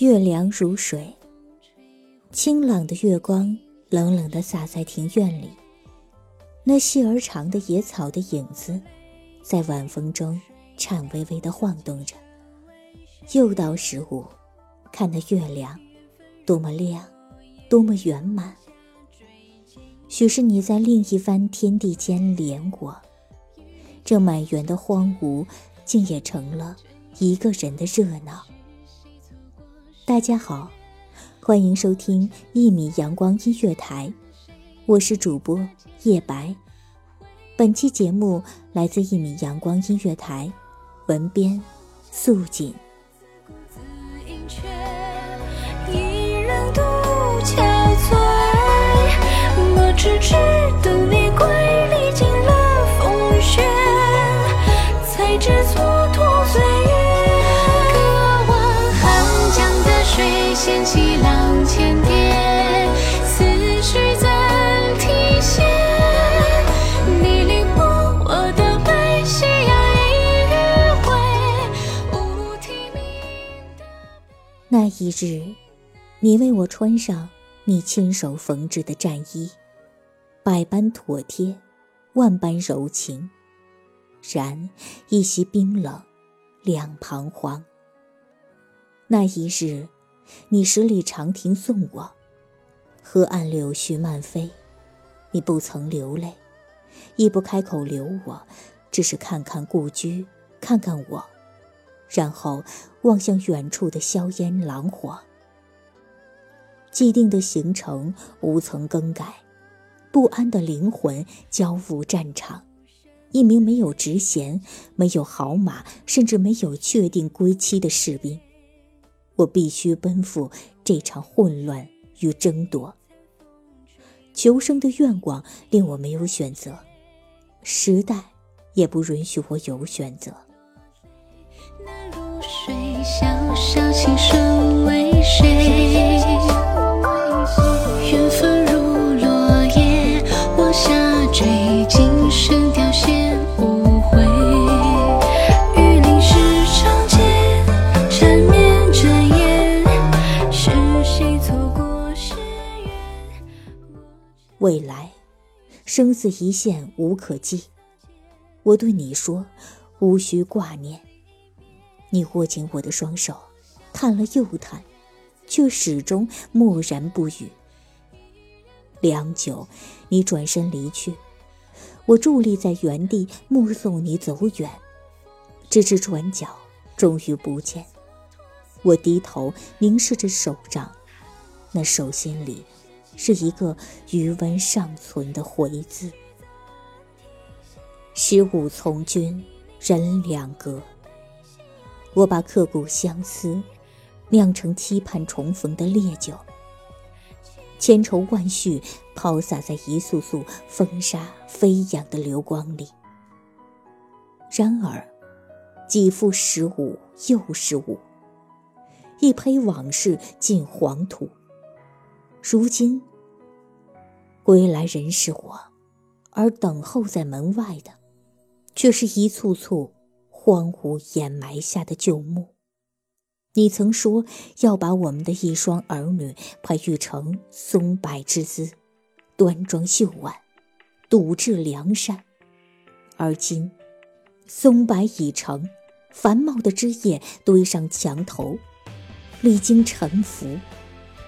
月凉如水，清朗的月光冷冷地洒在庭院里，那细而长的野草的影子，在晚风中颤巍巍地晃动着。又到十五，看那月亮，多么亮，多么圆满。许是你在另一番天地间怜我，这满园的荒芜，竟也成了一个人的热闹。大家好，欢迎收听一米阳光音乐台，我是主播叶白。本期节目来自一米阳光音乐台，文编素锦。掀起浪千叠，思绪暂停歇。你凌波我的悲，夕阳一余晖，无题名的。那一日，你为我穿上你亲手缝制的战衣，百般妥帖，万般柔情，然一袭冰冷，两彷徨。那一日，你十里长亭送我，河岸柳絮漫飞，你不曾流泪，亦不开口留我，只是看看故居，看看我。然后望向远处的硝烟狼火。既定的行程无曾更改，不安的灵魂交付战场。一名没有职衔、没有好马，甚至没有确定归期的士兵，我必须奔赴这场混乱与争夺。求生的愿望令我没有选择，时代也不允许我有选择。那如水潇潇，情深为谁？生死一线无可寄。我对你说，无需挂念。你握紧我的双手，叹了又叹，却始终默然不语。良久，你转身离去，我伫立在原地，目送你走远，直至转角，终于不见。我低头凝视着手掌，那手心里是一个余温尚存的回字。十五从军，人两隔。我把刻骨相思酿成期盼重逢的烈酒，千愁万绪抛洒在一束束风沙飞扬的流光里。然而，几复十五又十五，一胚往事进黄土。如今，归来人是我，而等候在门外的，却是一簇簇。荒芜掩埋下的旧墓，你曾说要把我们的一双儿女培育成松柏之姿，端庄秀婉，笃志良善。而今，松柏已成，繁茂的枝叶堆上墙头，历经沉浮，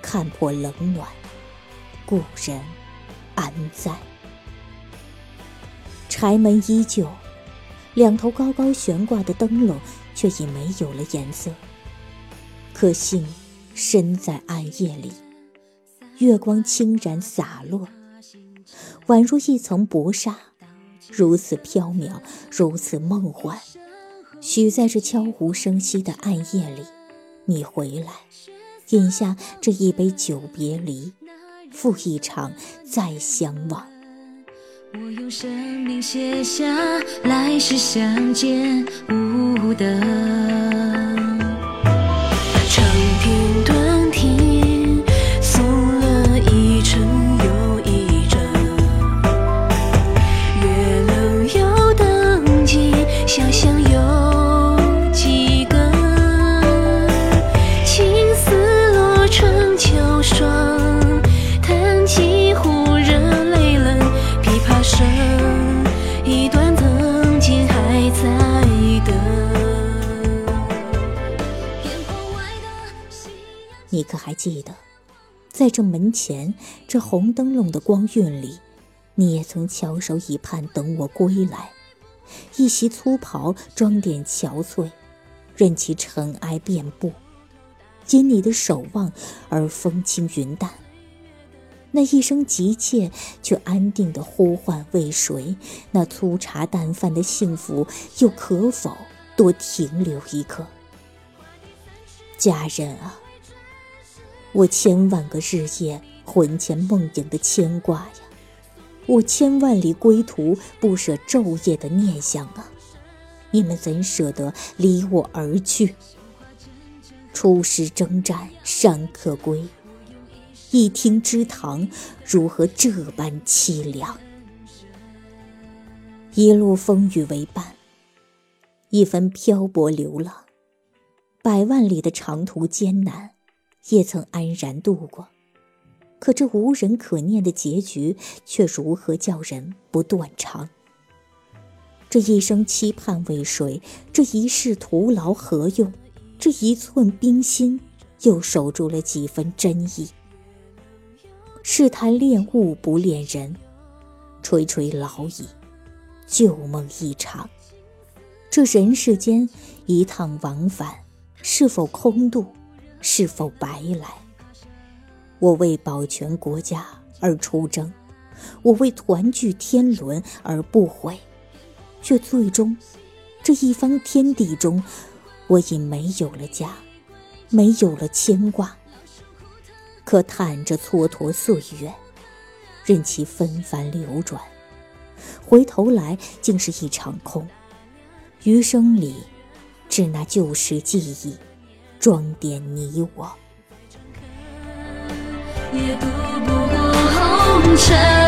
看破冷暖，故人安在？柴门依旧。两头高高悬挂的灯笼却已没有了颜色。可幸身在暗夜里，月光轻然洒落，宛如一层薄纱，如此飘渺，如此梦幻。许在这悄无声息的暗夜里，你回来，饮下这一杯酒别离，赴一场再相望。我用生命写下来世相见无得。你可还记得，在这门前这红灯笼的光晕里，你也曾翘首以盼等我归来。一袭粗袍装点憔悴，任其尘埃遍布，因你的守望而风轻云淡。那一声急切却安定的呼唤为谁？那粗茶淡饭的幸福又可否多停留一刻？家人啊！我千万个日夜魂牵梦萦的牵挂呀，我千万里归途不舍昼夜的念想啊，你们怎舍得离我而去？出师征战山可归，一听之堂如何这般凄凉？一路风雨为伴，一分漂泊流浪，百万里的长途艰难。也曾安然度过，可这无人可念的结局，却如何叫人不断肠？这一生期盼为谁？这一世徒劳何用？这一寸冰心，又守住了几分真意？试谈恋物不恋人，垂垂老矣，旧梦一场。这人世间一趟往返，是否空度？是否白来？我为保全国家而出征，我为团聚天伦而不悔，却最终，这一方天地中，我已没有了家，没有了牵挂。可叹这蹉跎岁月，任其纷繁流转，回头来竟是一场空。余生里，只那旧时记忆。装点你我，也渡不过红尘。